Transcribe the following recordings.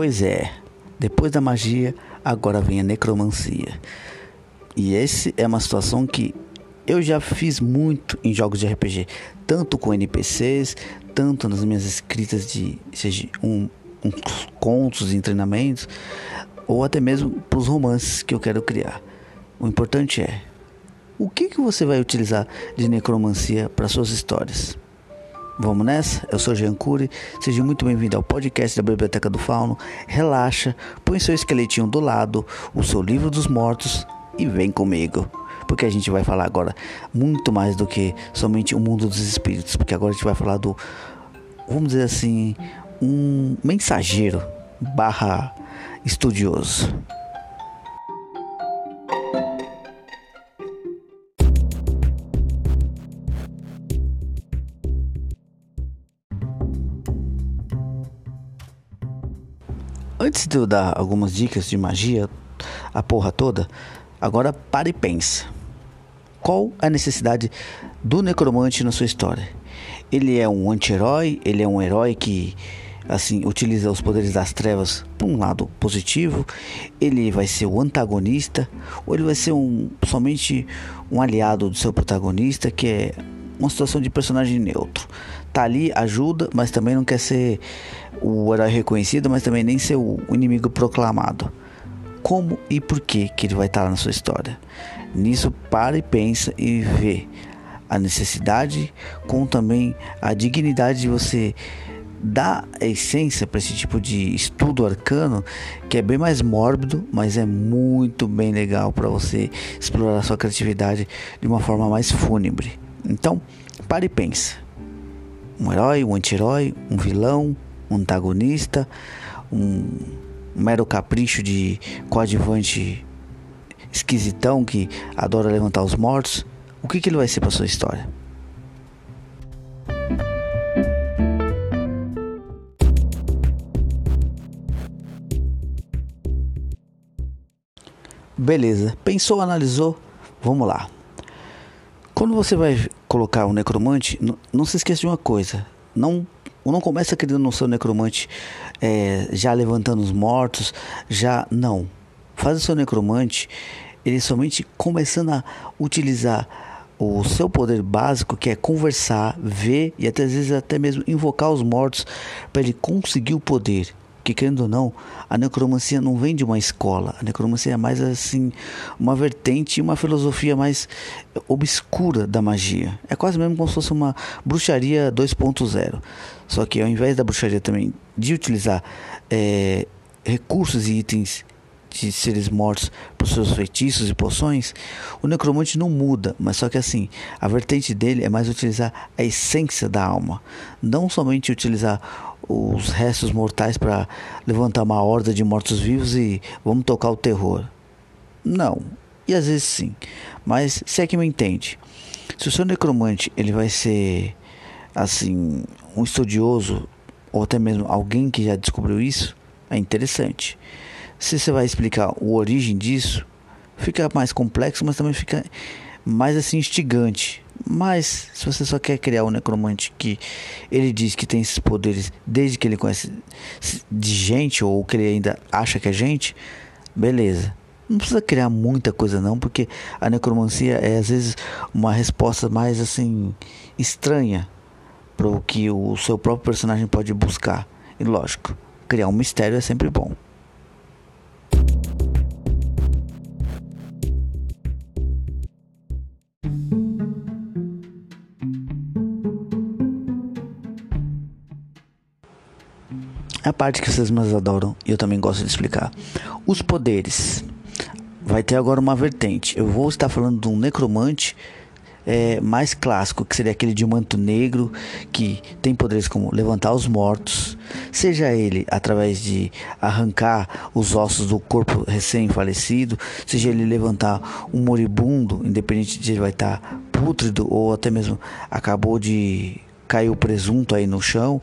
Pois é, depois da magia, agora vem a necromancia. E esse é uma situação que eu já fiz muito em jogos de RPG, tanto com NPCs, tanto nas minhas escritas de seja um, um contos e treinamentos, ou até mesmo para os romances que eu quero criar. O importante é o que, que você vai utilizar de necromancia para suas histórias. Vamos nessa? Eu sou Jean Cury, seja muito bem-vindo ao podcast da Biblioteca do Fauno. Relaxa, põe seu esqueletinho do lado, o seu livro dos mortos e vem comigo. Porque a gente vai falar agora muito mais do que somente o mundo dos espíritos. Porque agora a gente vai falar do, vamos dizer assim, um mensageiro barra estudioso. Antes de eu dar algumas dicas de magia, a porra toda, agora pare e pense. Qual a necessidade do necromante na sua história? Ele é um anti-herói, ele é um herói que assim utiliza os poderes das trevas para um lado positivo, ele vai ser o antagonista ou ele vai ser um somente um aliado do seu protagonista que é uma situação de personagem neutro. Tá ali, ajuda, mas também não quer ser o herói reconhecido, mas também nem ser o inimigo proclamado. Como e por que que ele vai estar lá na sua história? Nisso para e pensa e vê a necessidade com também a dignidade de você dar a essência para esse tipo de estudo arcano que é bem mais mórbido, mas é muito bem legal para você explorar sua criatividade de uma forma mais fúnebre. Então, pare e pensa. Um herói, um anti-herói, um vilão, um antagonista, um mero capricho de coadjuvante esquisitão que adora levantar os mortos. O que, que ele vai ser para sua história? Beleza, pensou, analisou? Vamos lá. Quando você vai colocar um necromante, não, se esqueça de uma coisa: não não começa criando no seu necromante é, já levantando os mortos, já não. Faz o seu necromante ele somente começando a utilizar o seu poder básico, que é conversar, ver e até às vezes até mesmo invocar os mortos para ele conseguir o poder que querendo ou não, a necromancia não vem de uma escola. A necromancia é mais assim uma vertente, uma filosofia mais obscura da magia. É quase mesmo como se fosse uma bruxaria 2.0. Só que ao invés da bruxaria também de utilizar é, recursos e itens de seres mortos para seus feitiços e poções, o necromante não muda, mas só que assim, a vertente dele é mais utilizar a essência da alma, não somente utilizar os restos mortais para levantar uma horda de mortos-vivos e vamos tocar o terror. Não. E às vezes sim. Mas se é que me entende. Se o seu necromante ele vai ser assim um estudioso ou até mesmo alguém que já descobriu isso, é interessante. Se você vai explicar a origem disso, fica mais complexo, mas também fica mais assim instigante. Mas se você só quer criar um necromante que ele diz que tem esses poderes desde que ele conhece de gente ou que ele ainda acha que é gente, beleza. Não precisa criar muita coisa não, porque a necromancia é às vezes uma resposta mais assim estranha para o que o seu próprio personagem pode buscar. E lógico, criar um mistério é sempre bom. A parte que vocês mais adoram e eu também gosto de explicar. Os poderes. Vai ter agora uma vertente. Eu vou estar falando de um necromante é, mais clássico, que seria aquele de manto negro, que tem poderes como levantar os mortos, seja ele através de arrancar os ossos do corpo recém-falecido, seja ele levantar um moribundo, independente de ele vai estar pútrido ou até mesmo acabou de cair o presunto aí no chão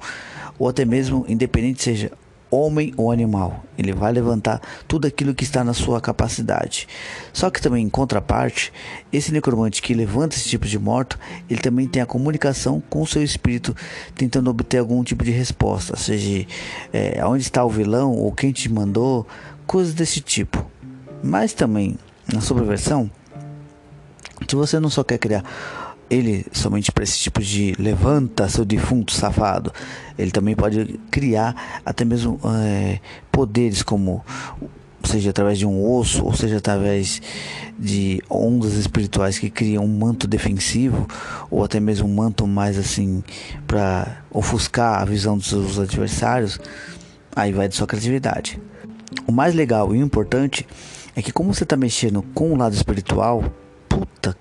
ou até mesmo independente seja homem ou animal. Ele vai levantar tudo aquilo que está na sua capacidade. Só que também, em contraparte, esse necromante que levanta esse tipo de morto, ele também tem a comunicação com o seu espírito, tentando obter algum tipo de resposta, seja é, onde está o vilão ou quem te mandou, coisas desse tipo. Mas também, na subversão, se você não só quer criar ele somente para esse tipo de levanta seu defunto safado. Ele também pode criar até mesmo é, poderes como seja através de um osso ou seja através de ondas espirituais que criam um manto defensivo ou até mesmo um manto mais assim para ofuscar a visão dos seus adversários. Aí vai de sua criatividade. O mais legal e importante é que como você está mexendo com o lado espiritual, puta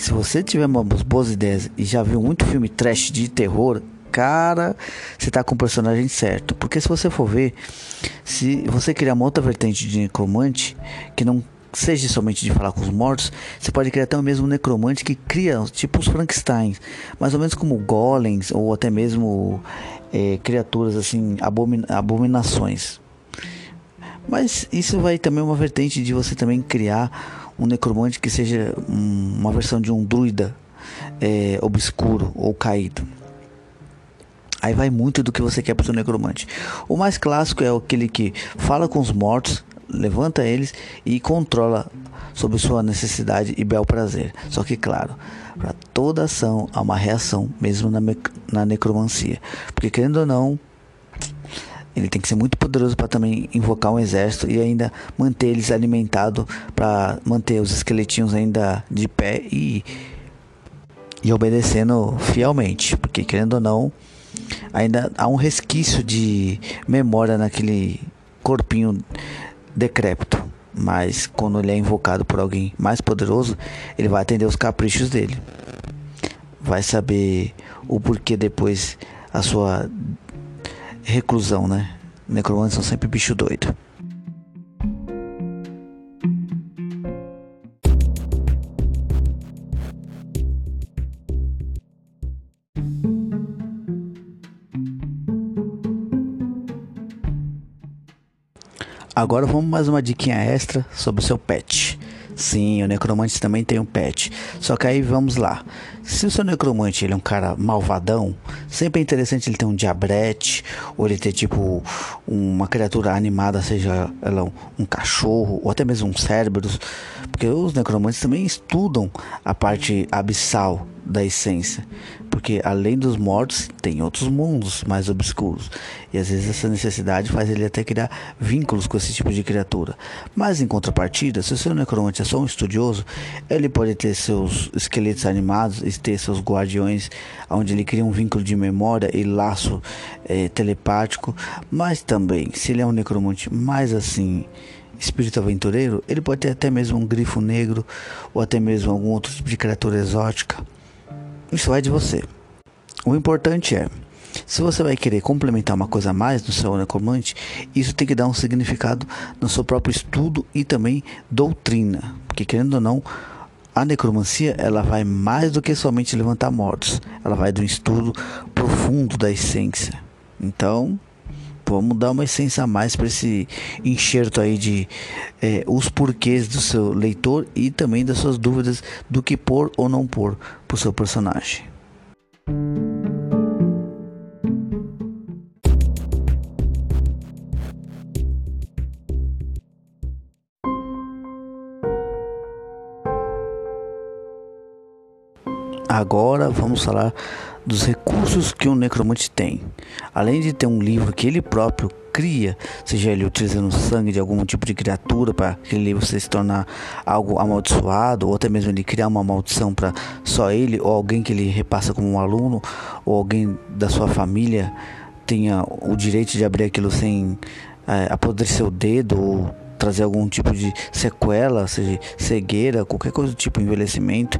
se você tiver umas boas ideias e já viu muito filme trash de terror, cara, você tá com o personagem certo. Porque se você for ver, se você criar uma outra vertente de necromante, que não seja somente de falar com os mortos, você pode criar até o mesmo necromante que cria tipo os Frankenstein, mais ou menos como golems ou até mesmo é, criaturas assim, abomin abominações. Mas isso vai também uma vertente de você também criar um necromante que seja um, uma versão de um druida é, obscuro ou caído. Aí vai muito do que você quer para o seu necromante. O mais clássico é aquele que fala com os mortos, levanta eles e controla sobre sua necessidade e bel prazer. Só que, claro, para toda ação há uma reação, mesmo na, na necromancia. Porque, querendo ou não, ele tem que ser muito poderoso para também invocar um exército e ainda manter eles alimentados para manter os esqueletinhos ainda de pé e, e obedecendo fielmente, porque querendo ou não, ainda há um resquício de memória naquele corpinho decrépito. Mas quando ele é invocado por alguém mais poderoso, ele vai atender os caprichos dele. Vai saber o porquê depois a sua reclusão, né? Necromantes são sempre bicho doido. Agora vamos mais uma diquinha extra sobre o seu pet. Sim, o necromante também tem um pet. Só que aí vamos lá. Se o seu necromante ele é um cara malvadão, sempre é interessante ele ter um diabrete, ou ele ter tipo uma criatura animada, seja ela um, cachorro, ou até mesmo um Cerberus, porque os necromantes também estudam a parte abissal da essência, porque além dos mortos tem outros mundos mais obscuros e às vezes essa necessidade faz ele até criar vínculos com esse tipo de criatura. Mas em contrapartida, se o seu necromante é só um estudioso, ele pode ter seus esqueletos animados e ter seus guardiões, onde ele cria um vínculo de memória e laço é, telepático. Mas também, se ele é um necromante mais assim espírito aventureiro, ele pode ter até mesmo um grifo negro ou até mesmo algum outro tipo de criatura exótica. Isso vai de você. O importante é, se você vai querer complementar uma coisa a mais no seu necromante, isso tem que dar um significado no seu próprio estudo e também doutrina, porque querendo ou não, a necromancia ela vai mais do que somente levantar mortos, ela vai do estudo profundo da essência. Então, vamos dar uma essência a mais para esse enxerto aí de é, os porquês do seu leitor e também das suas dúvidas do que pôr ou não pôr para o seu personagem. Agora vamos falar dos recursos que um necromante tem. Além de ter um livro que ele próprio cria, seja ele utilizando sangue de algum tipo de criatura para aquele livro se tornar algo amaldiçoado, ou até mesmo ele criar uma maldição para só ele ou alguém que ele repassa como um aluno, ou alguém da sua família tenha o direito de abrir aquilo sem é, apodrecer o dedo ou trazer algum tipo de sequela, seja cegueira, qualquer coisa do tipo envelhecimento.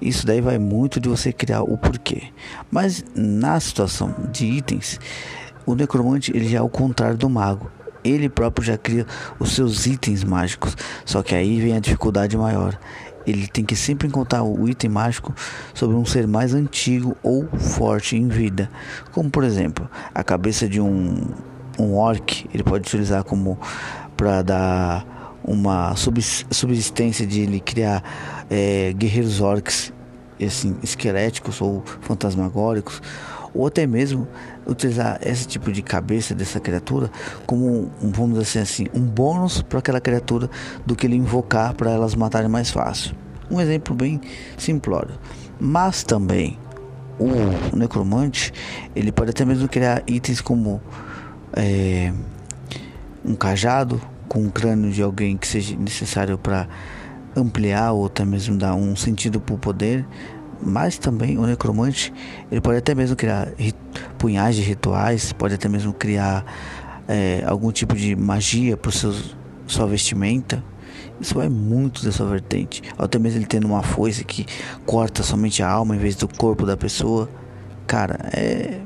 Isso daí vai muito de você criar o porquê. Mas na situação de itens, o necromante ele já é o contrário do mago. Ele próprio já cria os seus itens mágicos. Só que aí vem a dificuldade maior. Ele tem que sempre encontrar o item mágico sobre um ser mais antigo ou forte em vida, como por exemplo a cabeça de um um orc, ele pode utilizar como para dar uma subsistência de ele criar é, guerreiros orcs assim, esqueléticos ou fantasmagóricos, ou até mesmo utilizar esse tipo de cabeça dessa criatura como, vamos dizer assim, um bônus para aquela criatura do que ele invocar para elas matarem mais fácil. Um exemplo bem simplório. Mas também o necromante ele pode até mesmo criar itens como é, um cajado com o crânio de alguém que seja necessário para ampliar ou até mesmo dar um sentido para o poder mas também o necromante ele pode até mesmo criar punhais de rituais, pode até mesmo criar é, algum tipo de magia para sua vestimenta. Isso vai muito dessa vertente. Até mesmo ele tendo uma foice que corta somente a alma em vez do corpo da pessoa. Cara, é,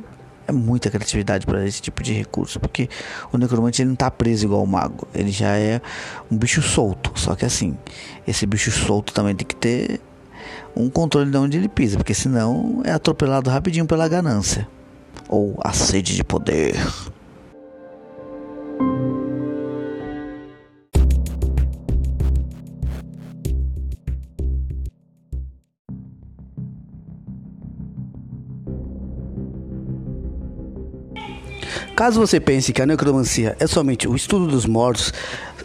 é muita criatividade para esse tipo de recurso, porque o necromante ele não tá preso igual o mago, ele já é um bicho solto. Só que assim, esse bicho solto também tem que ter um controle de onde ele pisa, porque senão é atropelado rapidinho pela ganância ou a sede de poder. Caso você pense que a necromancia é somente o estudo dos mortos,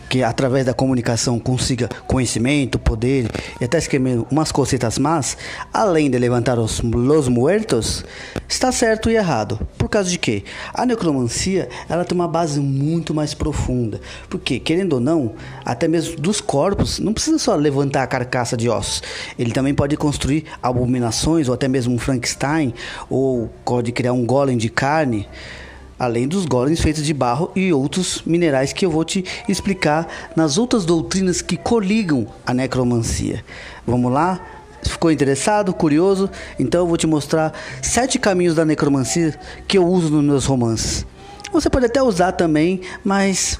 que através da comunicação consiga conhecimento, poder e até escrever umas cositas más, além de levantar os los muertos, está certo e errado. Por causa de que a necromancia ela tem uma base muito mais profunda, porque querendo ou não, até mesmo dos corpos não precisa só levantar a carcaça de ossos, ele também pode construir abominações ou até mesmo um Frankenstein ou pode criar um golem de carne além dos golems feitos de barro e outros minerais que eu vou te explicar nas outras doutrinas que coligam a necromancia. Vamos lá? Ficou interessado, curioso? Então eu vou te mostrar sete caminhos da necromancia que eu uso nos meus romances. Você pode até usar também, mas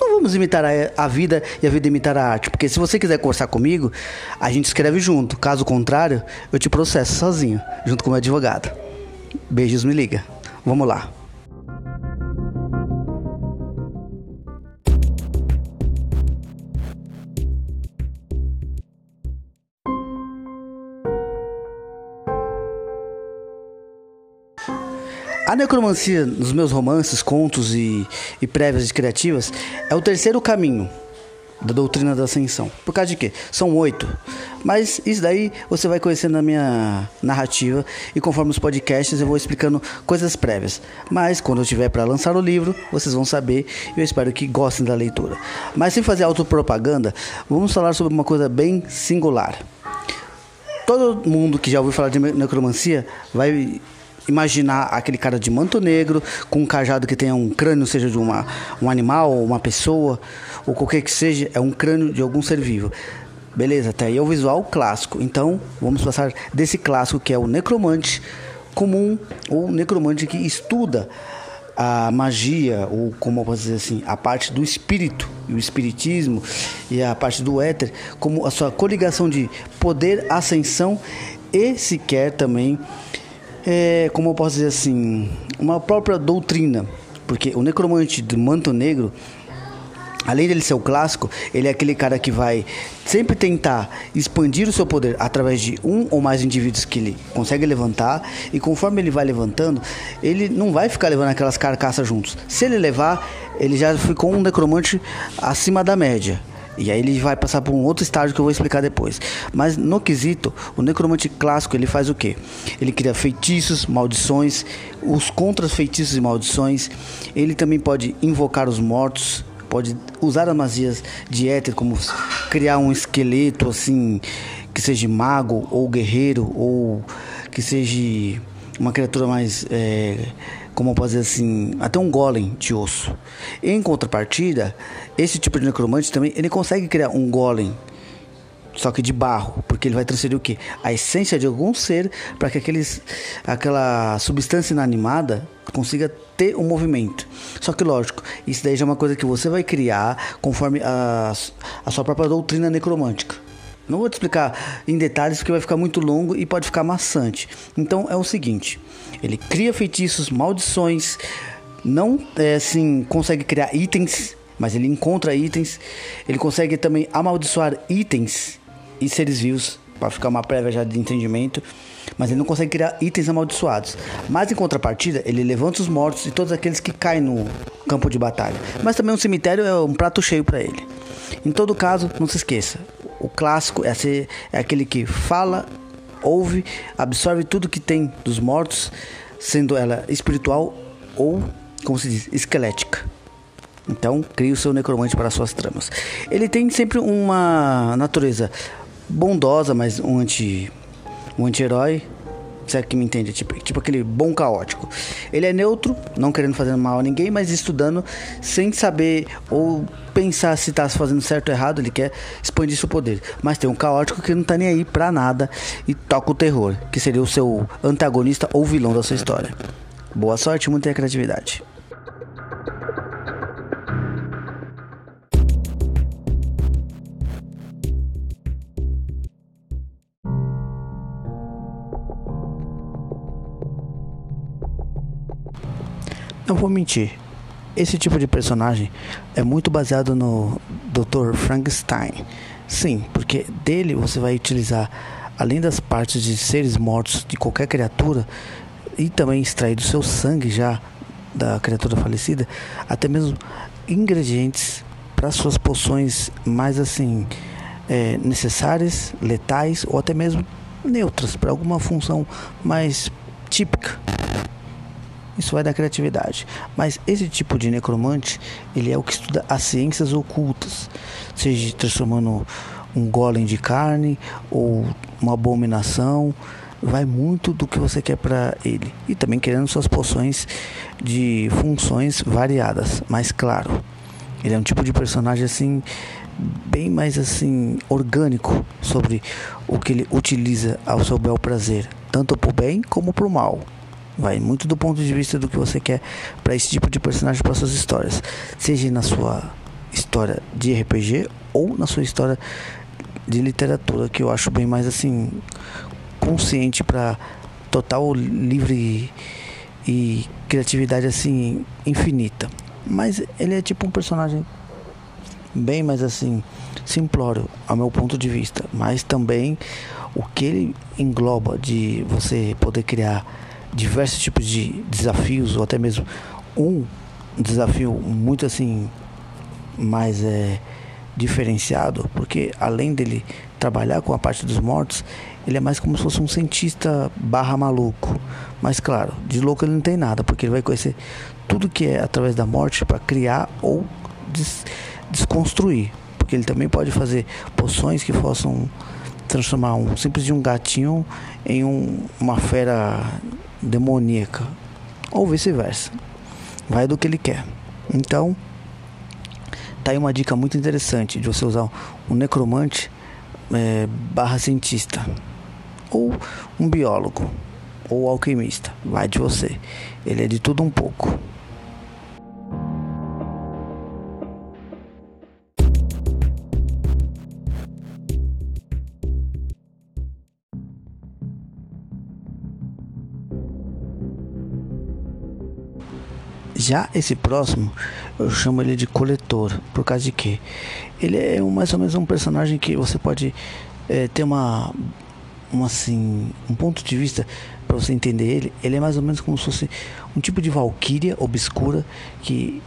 não vamos imitar a, vida e a vida imitar a arte, porque se você quiser conversar comigo, a gente escreve junto. Caso contrário, eu te processo sozinho, junto com o meu advogado. Beijos, me liga. Vamos lá. A necromancia nos meus romances, contos e, e prévias criativas é o terceiro caminho da doutrina da ascensão. Por causa de quê? São oito. Mas isso daí você vai conhecendo na minha narrativa e conforme os podcasts eu vou explicando coisas prévias. Mas quando eu tiver para lançar o livro, vocês vão saber e eu espero que gostem da leitura. Mas sem fazer autopropaganda, vamos falar sobre uma coisa bem singular. Todo mundo que já ouviu falar de necromancia vai imaginar aquele cara de manto negro com um cajado que tenha um crânio, seja de uma, um animal uma pessoa, ou qualquer que seja, é um crânio de algum ser vivo. Beleza, até aí é o visual clássico. Então, vamos passar desse clássico que é o necromante comum, ou necromante que estuda a magia, ou como eu posso dizer assim, a parte do espírito, e o espiritismo, e a parte do éter, como a sua coligação de poder, ascensão e sequer também é, como eu posso dizer assim, uma própria doutrina. Porque o necromante do manto negro, além dele ser o clássico, ele é aquele cara que vai sempre tentar expandir o seu poder através de um ou mais indivíduos que ele consegue levantar. E conforme ele vai levantando, ele não vai ficar levando aquelas carcaças juntos. Se ele levar, ele já ficou um necromante acima da média. E aí ele vai passar por um outro estágio que eu vou explicar depois. Mas no quesito, o necromante clássico ele faz o que? Ele cria feitiços, maldições, os contra feitiços e maldições. Ele também pode invocar os mortos, pode usar as magias de éter, como criar um esqueleto assim, que seja mago ou guerreiro, ou que seja uma criatura mais. É, como posso dizer assim, até um golem de osso. Em contrapartida, esse tipo de necromante também, ele consegue criar um golem só que de barro, porque ele vai transferir o que? A essência de algum ser para que aqueles, aquela substância inanimada consiga ter um movimento. Só que lógico, isso daí já é uma coisa que você vai criar conforme a, a sua própria doutrina necromântica. Não vou te explicar em detalhes porque vai ficar muito longo e pode ficar maçante. Então é o seguinte: ele cria feitiços, maldições, não é, assim consegue criar itens, mas ele encontra itens. Ele consegue também amaldiçoar itens e seres vivos para ficar uma prévia já de entendimento. Mas ele não consegue criar itens amaldiçoados. Mas em contrapartida, ele levanta os mortos e todos aqueles que caem no campo de batalha. Mas também um cemitério é um prato cheio para ele. Em todo caso, não se esqueça: o clássico é, ser, é aquele que fala, ouve, absorve tudo que tem dos mortos, sendo ela espiritual ou, como se diz, esquelética. Então, crie o seu necromante para suas tramas. Ele tem sempre uma natureza bondosa, mas um anti um anti-herói, se é que me entende, tipo, tipo aquele bom caótico. Ele é neutro, não querendo fazer mal a ninguém, mas estudando sem saber ou pensar se está fazendo certo ou errado, ele quer expandir seu poder. Mas tem um caótico que não tá nem aí pra nada e toca o terror, que seria o seu antagonista ou vilão da sua história. Boa sorte, muita criatividade. Não vou mentir. Esse tipo de personagem é muito baseado no Dr. Frankenstein. Sim, porque dele você vai utilizar, além das partes de seres mortos de qualquer criatura, e também extrair do seu sangue já da criatura falecida, até mesmo ingredientes para suas poções mais assim é, necessárias, letais ou até mesmo neutras para alguma função mais típica isso vai da criatividade. Mas esse tipo de necromante, ele é o que estuda as ciências ocultas, seja transformando um golem de carne ou uma abominação, vai muito do que você quer para ele. E também querendo suas poções de funções variadas, mas claro, ele é um tipo de personagem assim bem mais assim orgânico sobre o que ele utiliza ao seu bel prazer, tanto para o bem como para o mal. Vai muito do ponto de vista do que você quer para esse tipo de personagem para suas histórias, seja na sua história de RPG ou na sua história de literatura, que eu acho bem mais assim consciente para total livre e, criatividade assim infinita. Mas ele é tipo um personagem bem mais assim simplório ao meu ponto de vista, mas também o que ele engloba de você poder criar diversos tipos de desafios, ou até mesmo um desafio muito assim mais é, diferenciado, porque além dele trabalhar com a parte dos mortos, ele é mais como se fosse um cientista barra maluco. Mas claro, de louco ele não tem nada, porque ele vai conhecer tudo que é através da morte para criar ou des desconstruir. Porque ele também pode fazer poções que possam transformar um simples de um gatinho em um, uma fera demoníaca ou vice-versa. Vai do que ele quer. Então, tá aí uma dica muito interessante de você usar um necromante é, barra cientista ou um biólogo ou alquimista. Vai de você. Ele é de tudo um pouco. Já esse próximo, eu chamo ele de coletor, por causa de que ele é um, mais ou menos um personagem que você pode é, ter uma, uma assim, um ponto de vista para você entender ele. Ele é mais ou menos como se fosse um tipo de valquíria obscura que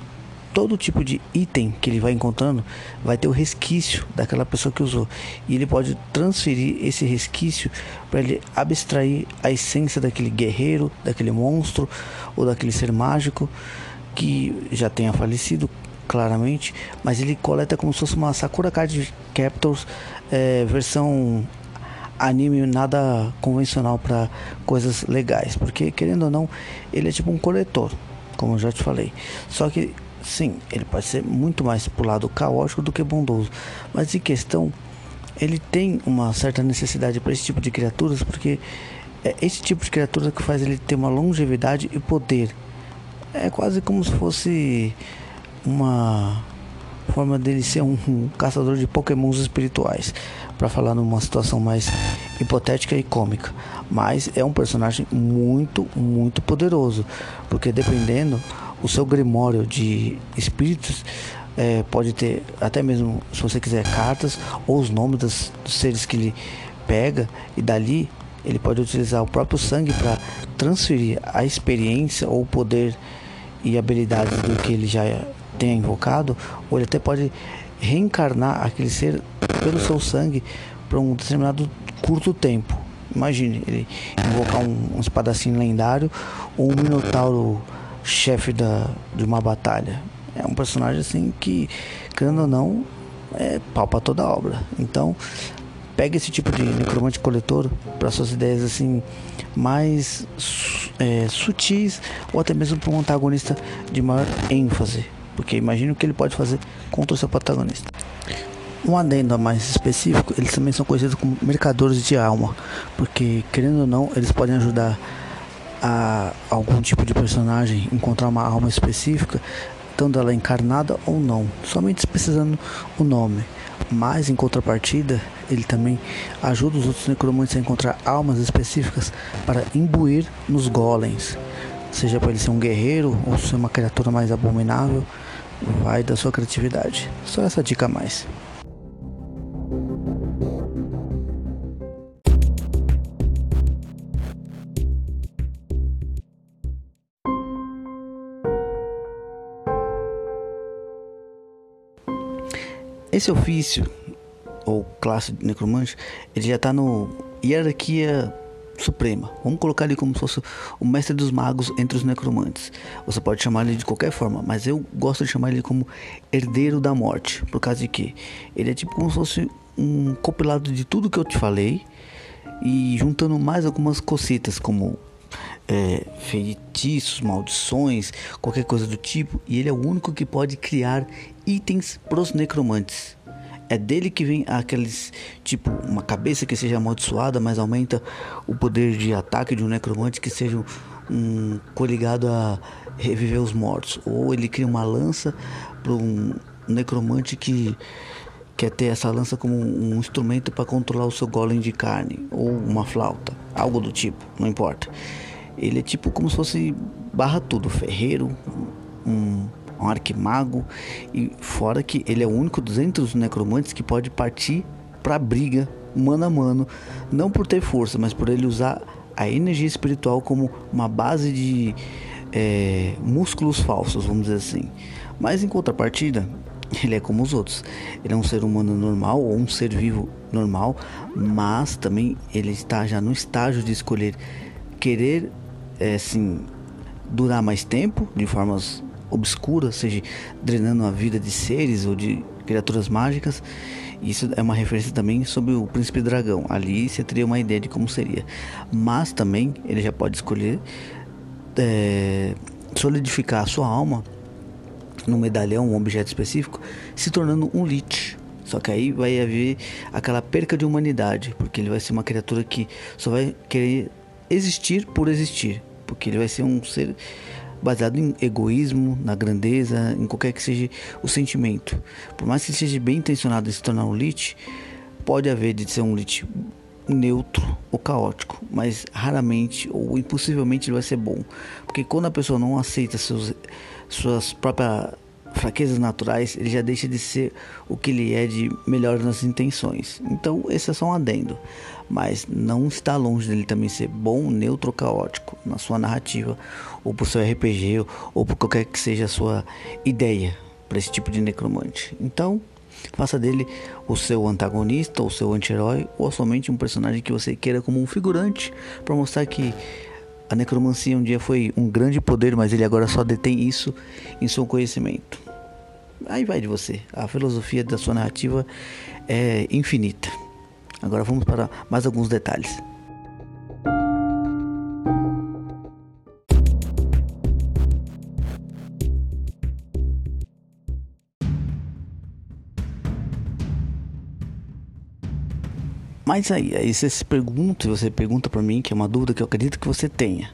todo tipo de item que ele vai encontrando vai ter o resquício daquela pessoa que usou e ele pode transferir esse resquício para ele abstrair a essência daquele guerreiro, daquele monstro ou daquele ser mágico que já tenha falecido claramente, mas ele coleta como se fosse uma Sakura Card Captors é, versão anime nada convencional para coisas legais, porque querendo ou não, ele é tipo um coletor, como eu já te falei. Só que sim, ele pode ser muito mais pro lado caótico do que bondoso, mas em questão ele tem uma certa necessidade para esse tipo de criaturas, porque é esse tipo de criatura que faz ele ter uma longevidade e poder é quase como se fosse uma forma dele ser um, um caçador de pokémons espirituais, para falar numa situação mais hipotética e cômica. Mas é um personagem muito, muito poderoso, porque dependendo o seu grimório de espíritos é, pode ter até mesmo, se você quiser, cartas ou os nomes das, dos seres que ele pega e dali ele pode utilizar o próprio sangue para transferir a experiência ou o poder e habilidades do que ele já tenha invocado, ou ele até pode reencarnar aquele ser pelo seu sangue para um determinado curto tempo. Imagine ele invocar um, um lendário ou um minotauro chefe da, de uma batalha. É um personagem assim que, querendo ou não, é pau para toda a obra. Então, pega esse tipo de necromante coletor para suas ideias assim mais é, sutis ou até mesmo para um antagonista de maior ênfase, porque imagina o que ele pode fazer contra o seu protagonista. Um adendo mais específico, eles também são conhecidos como mercadores de alma, porque querendo ou não, eles podem ajudar a algum tipo de personagem encontrar uma alma específica, tanto ela encarnada ou não, somente precisando o nome. Mas em contrapartida, ele também ajuda os outros necromantes a encontrar almas específicas para imbuir nos golems. Seja para ele ser um guerreiro ou ser uma criatura mais abominável, vai da sua criatividade. Só essa dica a mais. Esse ofício, ou classe de necromante, ele já está no hierarquia suprema. Vamos colocar ele como se fosse o mestre dos magos entre os necromantes. Você pode chamar ele de qualquer forma, mas eu gosto de chamar ele como herdeiro da morte, por causa de que ele é tipo como se fosse um compilado de tudo que eu te falei e juntando mais algumas cositas como é, feitiços, maldições, qualquer coisa do tipo, e ele é o único que pode criar itens para os necromantes. É dele que vem aqueles tipo uma cabeça que seja amaldiçoada, mas aumenta o poder de ataque de um necromante que seja um coligado a reviver os mortos, ou ele cria uma lança para um necromante que quer ter essa lança como um instrumento para controlar o seu golem de carne ou uma flauta, algo do tipo, não importa. Ele é tipo como se fosse barra tudo, ferreiro, um, um arquimago e fora que ele é o único dos entre os necromantes que pode partir para briga mano a mano, não por ter força, mas por ele usar a energia espiritual como uma base de é, músculos falsos, vamos dizer assim. Mas em contrapartida, ele é como os outros. Ele é um ser humano normal ou um ser vivo normal, mas também ele está já no estágio de escolher querer é, assim, durar mais tempo de formas obscuras, seja drenando a vida de seres ou de criaturas mágicas. Isso é uma referência também sobre o príncipe dragão. Ali você teria uma ideia de como seria. Mas também ele já pode escolher é, solidificar a sua alma num medalhão, um objeto específico, se tornando um lich. Só que aí vai haver aquela perca de humanidade, porque ele vai ser uma criatura que só vai querer existir por existir porque ele vai ser um ser baseado em egoísmo, na grandeza, em qualquer que seja o sentimento. Por mais que ele seja bem intencionado em se tornar um lit, pode haver de ser um lit neutro ou caótico, mas raramente ou impossivelmente ele vai ser bom, porque quando a pessoa não aceita seus, suas próprias fraquezas naturais, ele já deixa de ser o que ele é de melhor nas intenções. Então, esse é só um adendo, mas não está longe dele também ser bom, neutro caótico na sua narrativa, ou por seu RPG, ou por qualquer que seja a sua ideia para esse tipo de necromante. Então, faça dele o seu antagonista, ou seu anti-herói, ou somente um personagem que você queira como um figurante para mostrar que a necromancia um dia foi um grande poder, mas ele agora só detém isso em seu conhecimento. Aí vai de você. A filosofia da sua narrativa é infinita. Agora vamos para mais alguns detalhes. Mas aí, aí você se pergunta, você pergunta para mim, que é uma dúvida que eu acredito que você tenha.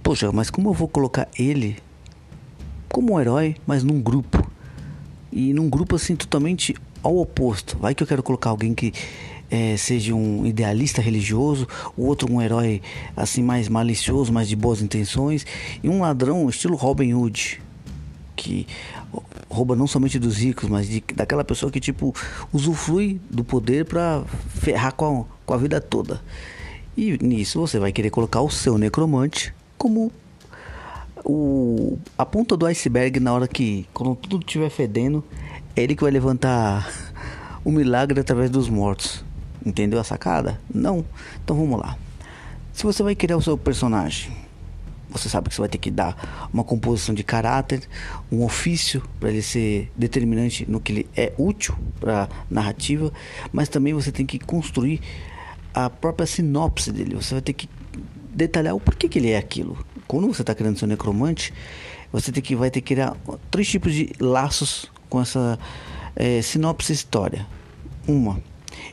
Poxa, mas como eu vou colocar ele como um herói, mas num grupo? E num grupo assim totalmente ao oposto. Vai que eu quero colocar alguém que é, seja um idealista religioso, o outro um herói assim mais malicioso, mais de boas intenções, e um ladrão estilo Robin Hood, que rouba não somente dos ricos, mas de, daquela pessoa que tipo usufrui do poder para ferrar com a, com a vida toda. E nisso você vai querer colocar o seu necromante como o, a ponta do iceberg na hora que, quando tudo estiver fedendo, é ele que vai levantar o milagre através dos mortos. Entendeu a sacada? Não? Então vamos lá. Se você vai criar o seu personagem, você sabe que você vai ter que dar uma composição de caráter, um ofício para ele ser determinante no que ele é útil para narrativa, mas também você tem que construir a própria sinopse dele. Você vai ter que detalhar o porquê que ele é aquilo. Quando você está criando seu necromante, você tem que, vai ter que criar três tipos de laços com essa é, sinopse história. Uma,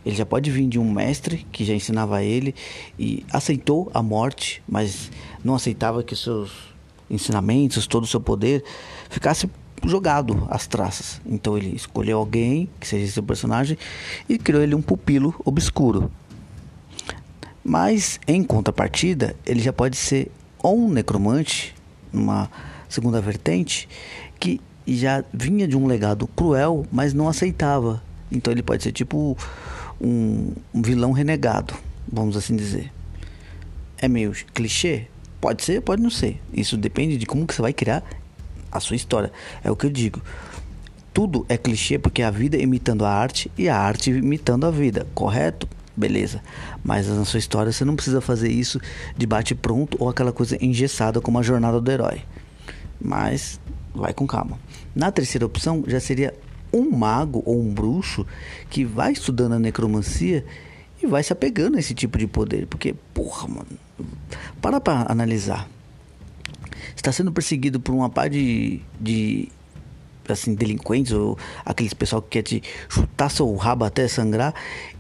ele já pode vir de um mestre que já ensinava ele e aceitou a morte, mas não aceitava que seus ensinamentos, todo o seu poder ficasse jogado às traças. Então ele escolheu alguém que seja seu personagem e criou ele um pupilo obscuro. Mas em contrapartida, ele já pode ser um necromante, uma segunda vertente, que já vinha de um legado cruel, mas não aceitava. Então ele pode ser tipo um, um vilão renegado, vamos assim dizer. É meio clichê? Pode ser, pode não ser. Isso depende de como que você vai criar a sua história. É o que eu digo. Tudo é clichê porque é a vida imitando a arte e a arte imitando a vida, correto? Beleza. Mas na sua história você não precisa fazer isso de bate pronto ou aquela coisa engessada como a jornada do herói. Mas vai com calma. Na terceira opção já seria um mago ou um bruxo que vai estudando a necromancia e vai se apegando a esse tipo de poder. Porque, porra, mano, para pra analisar. Está sendo perseguido por uma par de, de assim, delinquentes ou aqueles pessoal que quer te chutar seu rabo até sangrar.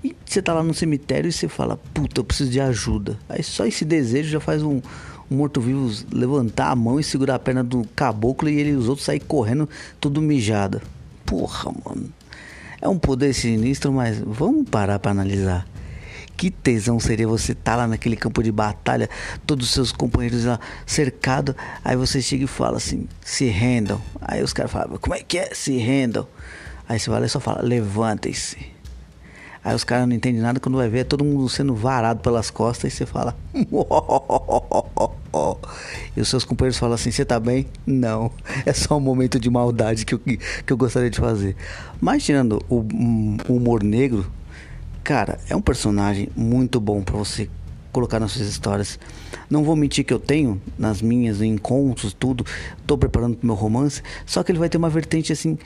E você tá lá no cemitério e você fala, puta, eu preciso de ajuda. Aí só esse desejo já faz um, um morto-vivo levantar a mão e segurar a perna do caboclo e ele e os outros sair correndo tudo mijado. Porra, mano. É um poder sinistro, mas vamos parar para analisar. Que tesão seria você estar tá lá naquele campo de batalha, todos os seus companheiros lá cercados, aí você chega e fala assim, se rendam. Aí os caras falam, como é que é? Se rendam. Aí você vai lá e só fala, levantem-se. Aí os caras não entendem nada quando vai ver é todo mundo sendo varado pelas costas e você fala. e os seus companheiros falam assim: Você tá bem? Não. É só um momento de maldade que eu, que eu gostaria de fazer. Mas tirando o, o humor negro, cara, é um personagem muito bom para você colocar nas suas histórias. Não vou mentir que eu tenho nas minhas encontros, tudo. Tô preparando pro meu romance. Só que ele vai ter uma vertente assim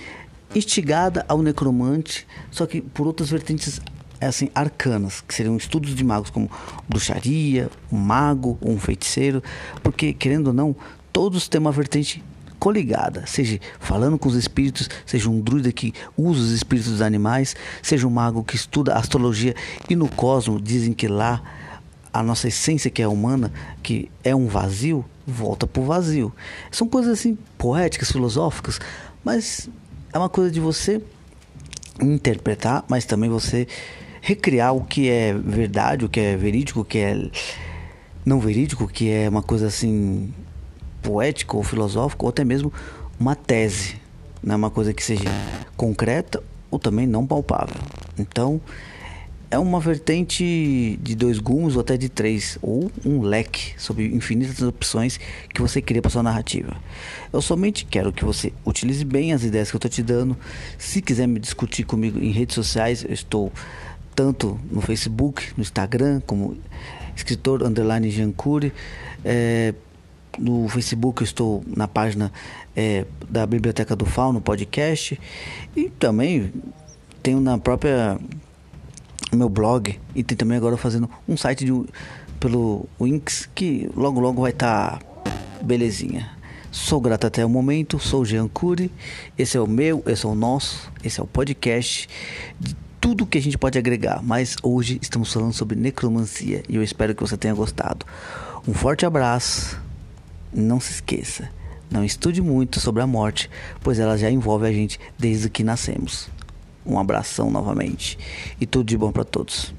instigada ao necromante, só que por outras vertentes assim arcanas, que seriam estudos de magos como bruxaria, um mago um feiticeiro, porque querendo ou não, todos têm uma vertente coligada, seja falando com os espíritos, seja um druida que usa os espíritos dos animais, seja um mago que estuda astrologia e no cosmo dizem que lá a nossa essência que é humana, que é um vazio, volta para o vazio. São coisas assim poéticas, filosóficas, mas é uma coisa de você interpretar, mas também você recriar o que é verdade, o que é verídico, o que é não verídico, que é uma coisa assim poética ou filosófica, ou até mesmo uma tese, não é uma coisa que seja concreta ou também não palpável. Então, é uma vertente de dois gumes ou até de três, ou um leque sobre infinitas opções que você cria para sua narrativa. Eu somente quero que você utilize bem as ideias que eu estou te dando. Se quiser me discutir comigo em redes sociais, eu estou tanto no Facebook, no Instagram, como escritor underline Jancuri. É, no Facebook eu estou na página é, da Biblioteca do Fauno podcast e também tenho na própria meu blog e tem também agora fazendo um site de, pelo Winx que logo logo vai estar tá belezinha. Sou grato até o momento, sou Jean Cury, esse é o meu, esse é o nosso, esse é o podcast de tudo que a gente pode agregar, mas hoje estamos falando sobre necromancia e eu espero que você tenha gostado. Um forte abraço, não se esqueça, não estude muito sobre a morte, pois ela já envolve a gente desde que nascemos. Um abração novamente e tudo de bom para todos.